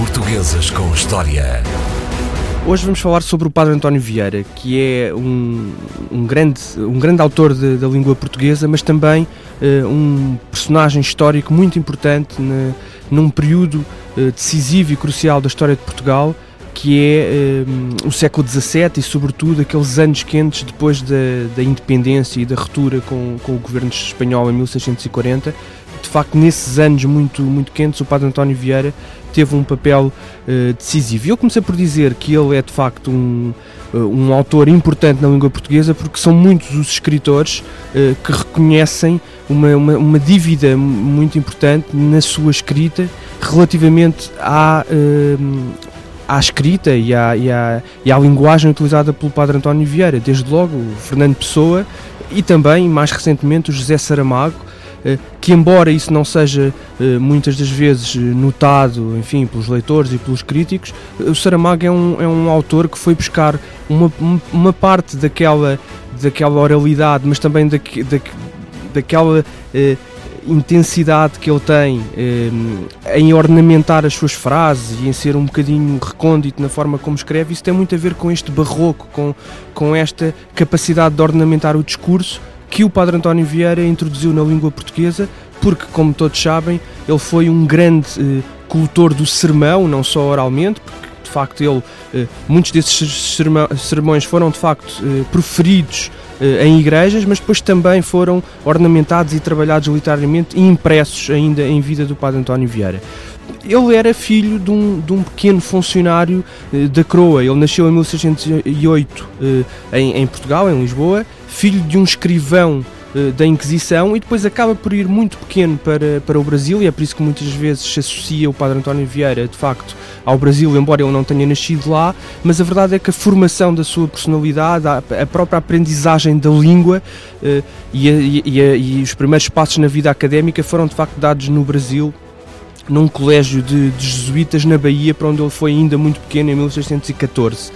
Portuguesas com História. Hoje vamos falar sobre o Padre António Vieira, que é um, um grande, um grande autor de, da língua portuguesa, mas também uh, um personagem histórico muito importante na, num período uh, decisivo e crucial da história de Portugal, que é um, o século XVII e, sobretudo, aqueles anos quentes depois da, da independência e da ruptura com, com o governo espanhol em 1640. De facto, nesses anos muito, muito quentes, o Padre António Vieira teve um papel uh, decisivo. E eu comecei por dizer que ele é, de facto, um, uh, um autor importante na língua portuguesa porque são muitos os escritores uh, que reconhecem uma, uma, uma, dívida muito importante na sua escrita relativamente à, à escrita e à, e, à, e à linguagem utilizada pelo Padre António Vieira, desde logo o Fernando Pessoa e também, mais recentemente, o José Saramago, eh, que embora isso não seja eh, muitas das vezes notado, enfim, pelos leitores e pelos críticos, o Saramago é um, é um autor que foi buscar uma, uma parte daquela, daquela oralidade, mas também da, da, daquela eh, intensidade que ele tem eh, em ornamentar as suas frases e em ser um bocadinho recôndito na forma como escreve, isso tem muito a ver com este barroco, com, com esta capacidade de ornamentar o discurso que o Padre António Vieira introduziu na língua portuguesa, porque, como todos sabem, ele foi um grande eh, cultor do sermão, não só oralmente, porque de facto ele, eh, muitos desses sermões foram de facto eh, proferidos eh, em igrejas, mas depois também foram ornamentados e trabalhados literariamente e impressos ainda em vida do Padre António Vieira. Ele era filho de um, de um pequeno funcionário da Croa. Ele nasceu em 1608 eh, em, em Portugal, em Lisboa, filho de um escrivão da Inquisição e depois acaba por ir muito pequeno para, para o Brasil e é por isso que muitas vezes se associa o Padre António Vieira de facto ao Brasil, embora ele não tenha nascido lá, mas a verdade é que a formação da sua personalidade, a, a própria aprendizagem da língua uh, e, a, e, a, e, os primeiros passos na vida académica foram de facto dados no Brasil num colégio de, de jesuítas na Bahia, para onde ele foi ainda muito pequeno, em 1614.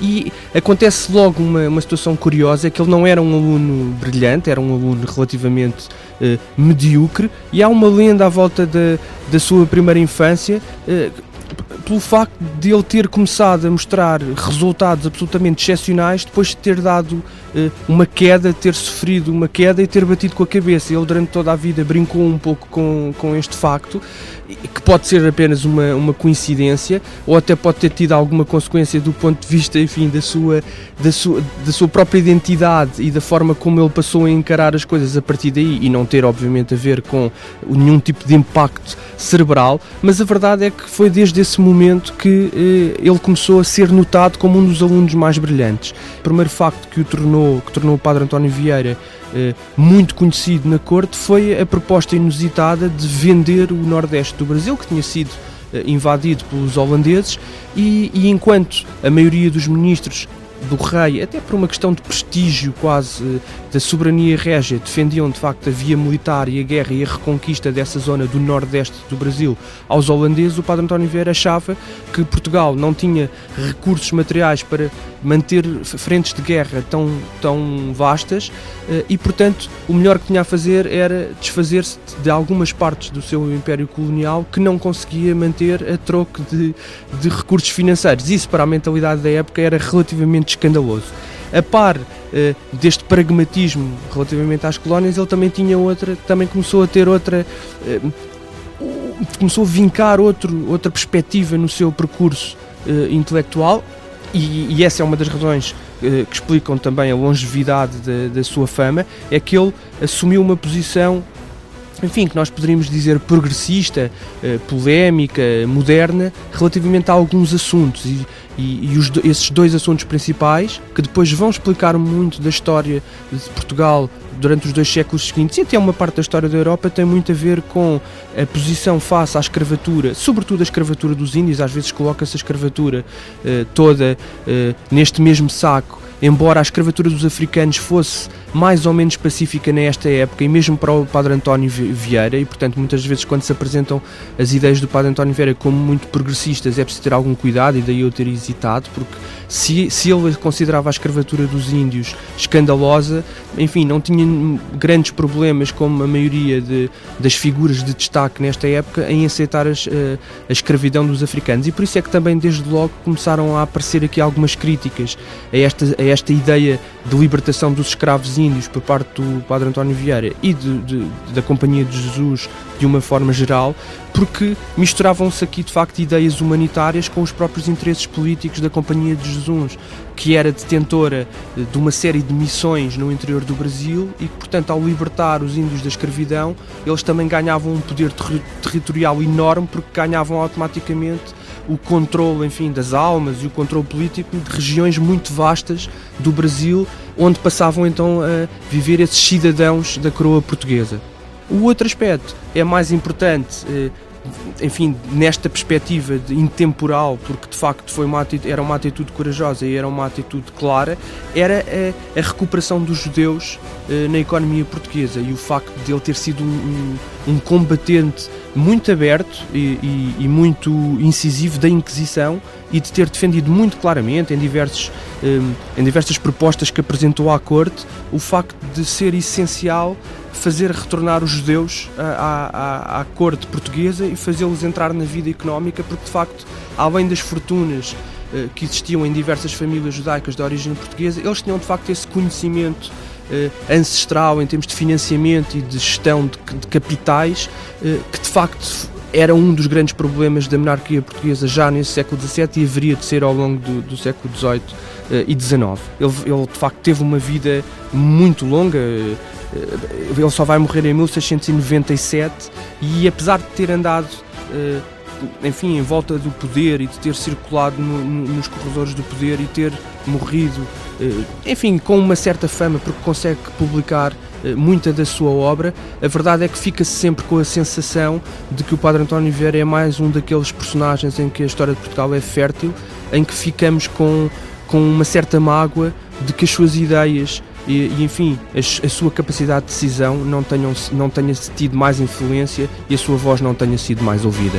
E acontece logo uma, uma situação curiosa: é que ele não era um aluno brilhante, era um aluno relativamente uh, medíocre, e há uma lenda à volta da, da sua primeira infância. Uh, pelo facto de ele ter começado a mostrar resultados absolutamente excepcionais depois de ter dado uh, uma queda, ter sofrido uma queda e ter batido com a cabeça. Ele durante toda a vida brincou um pouco com, com este facto, que pode ser apenas uma, uma coincidência ou até pode ter tido alguma consequência do ponto de vista, enfim, da sua, da sua, da sua própria identidade e da forma como ele passou a encarar as coisas a partir daí e não ter, obviamente, a ver com nenhum tipo de impacto cerebral, mas a verdade é que foi desde esse momento que eh, ele começou a ser notado como um dos alunos mais brilhantes. O primeiro facto que o tornou, que tornou o Padre António Vieira muito conhecido na corte foi a proposta inusitada de vender o Nordeste do Brasil, que tinha sido eh, invadido pelos holandeses, e, e enquanto a maioria dos ministros do rei, até por uma questão de prestígio quase eh, da soberania régia, defendiam de facto a via militar e a guerra e a reconquista dessa zona do nordeste do Brasil aos holandeses, o Padre António Vieira achava que Portugal não tinha recursos materiais para manter frentes de guerra tão, tão vastas eh, e, portanto, o melhor que tinha a fazer era desfazer-se de algumas partes do seu império colonial que não conseguia manter a troco de, de recursos financeiros. Isso, para a mentalidade da época, era relativamente escandaloso. A par uh, deste pragmatismo relativamente às colónias, ele também tinha outra, também começou a ter outra. Uh, começou a vincar outro, outra perspectiva no seu percurso intelectual, e, e, essa é uma das razões que explicam também a longevidade da, da sua fama, é que ele assumiu uma posição enfim, que nós poderíamos dizer progressista, eh, polémica, moderna, relativamente a alguns assuntos. E, e, e os, esses dois assuntos principais, que depois vão explicar muito da história de Portugal durante os dois séculos seguintes, e até uma parte da história da Europa, tem muito a ver com a posição face à escravatura, sobretudo a escravatura dos índios, às vezes coloca-se a escravatura eh, toda eh, neste mesmo saco embora a escravatura dos africanos fosse mais ou menos pacífica nesta época e mesmo para o Padre António Vieira, e portanto muitas vezes quando se apresentam as ideias do Padre António Vieira como muito progressistas é preciso ter algum cuidado e daí eu ter hesitado, porque se, se ele considerava a escravatura dos índios escandalosa, enfim, não tinha grandes problemas como a maioria de, das figuras de destaque nesta época em aceitar as, a, eh, a escravidão dos africanos. E por isso é que também desde logo começaram a aparecer aqui algumas críticas a esta, a esta ideia de libertação dos escravos índios por parte do Padre António Vieira e de, de, da Companhia de Jesus de uma forma geral, porque misturavam-se aqui de facto ideias humanitárias com os próprios interesses políticos da Companhia de Jesus, que era detentora de uma série de missões no interior do Brasil e que, portanto, ao libertar os índios da escravidão, eles também ganhavam um poder ter territorial enorme porque ganhavam automaticamente o controle, enfim, das almas e o controle político de regiões muito vastas do Brasil, onde passavam então a viver esses cidadãos da coroa portuguesa. O outro aspecto é mais importante, eh, enfim, nesta perspectiva de intemporal, porque de facto foi uma atitude, era uma atitude corajosa e era uma atitude clara, era a, a recuperação dos judeus uh, na economia portuguesa e o facto de ele ter sido um, um, um combatente muito aberto e, e, e, muito incisivo da Inquisição e de ter defendido muito claramente em, diversos, um, eh, em diversas propostas que apresentou à corte o facto de ser essencial fazer retornar os judeus à, à, à corte portuguesa e fazê-los entrar na vida económica, porque de facto, além das fortunas eh, que existiam em diversas famílias judaicas de origem portuguesa, eles tinham de facto esse conhecimento ancestral em termos de financiamento e de gestão de, de capitais, eh, que de facto era um dos grandes problemas da monarquia portuguesa já nesse século XVII e haveria de ser ao longo do, do século XVIII e XIX. Ele, ele, de facto teve uma vida muito longa, eh, ele só vai morrer em 1697 e apesar de ter andado eh, enfim, em volta do poder e de ter circulado no, no, nos corredores do poder e ter morrido, eh, enfim, com uma certa fama porque consegue publicar muita da sua obra, a verdade é que fica-se sempre com a sensação de que o Padre António Vieira é mais um daqueles personagens em que a história de Portugal é fértil, em que ficamos com, com uma certa mágoa de que as suas ideias e, e enfim, a, a, sua capacidade de decisão não, tenham, não tenha tido mais influência e a sua voz não tenha sido mais ouvida.